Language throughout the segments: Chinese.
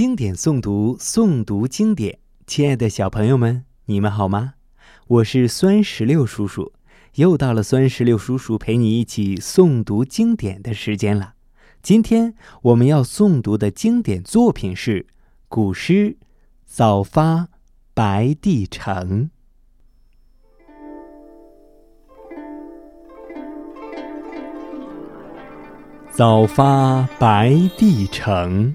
经典诵读，诵读经典。亲爱的小朋友们，你们好吗？我是酸石榴叔叔，又到了酸石榴叔叔陪你一起诵读经典的时间了。今天我们要诵读的经典作品是古诗《早发白帝城》。早发白帝城，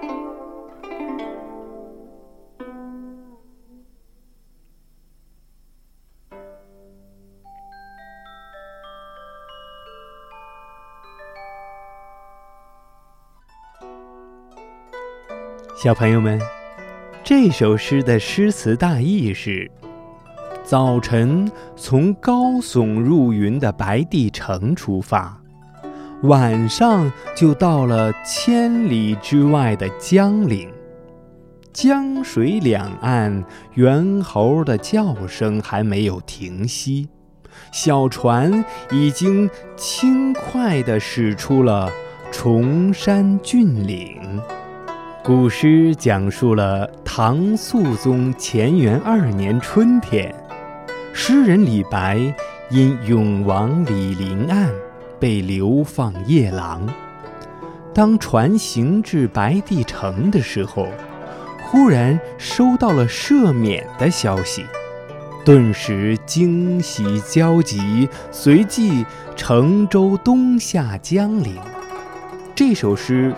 小朋友们，这首诗的诗词大意是：早晨从高耸入云的白帝城出发。晚上就到了千里之外的江陵，江水两岸猿猴的叫声还没有停息，小船已经轻快地驶出了崇山峻岭。古诗讲述了唐肃宗乾元二年春天，诗人李白因永王李陵案。被流放夜郎。当船行至白帝城的时候，忽然收到了赦免的消息，顿时惊喜交集，随即乘舟东下江陵。这首诗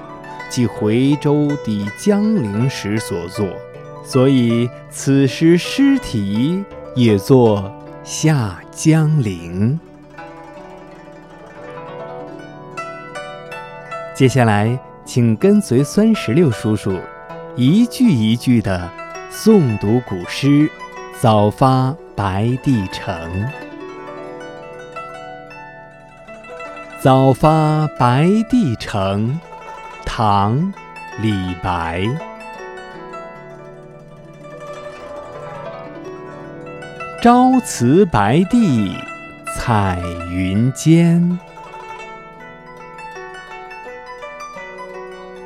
即回舟抵江陵时所作，所以此诗诗题也作《下江陵》。接下来，请跟随酸石榴叔叔，一句一句地诵读古诗《早发白帝城》。早发白帝城，唐·李白。朝辞白帝彩云间。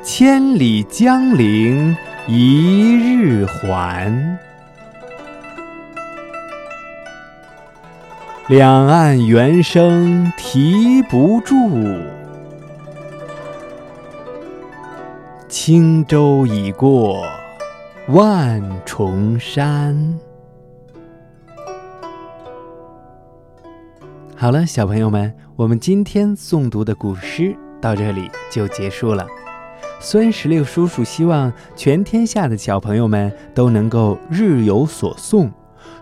千里江陵一日还，两岸猿声啼不住，轻舟已过万重山。好了，小朋友们，我们今天诵读的古诗到这里就结束了。酸石榴叔叔希望全天下的小朋友们都能够日有所诵，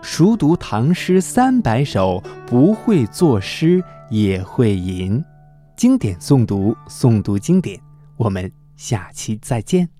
熟读唐诗三百首，不会作诗也会吟。经典诵读，诵读经典。我们下期再见。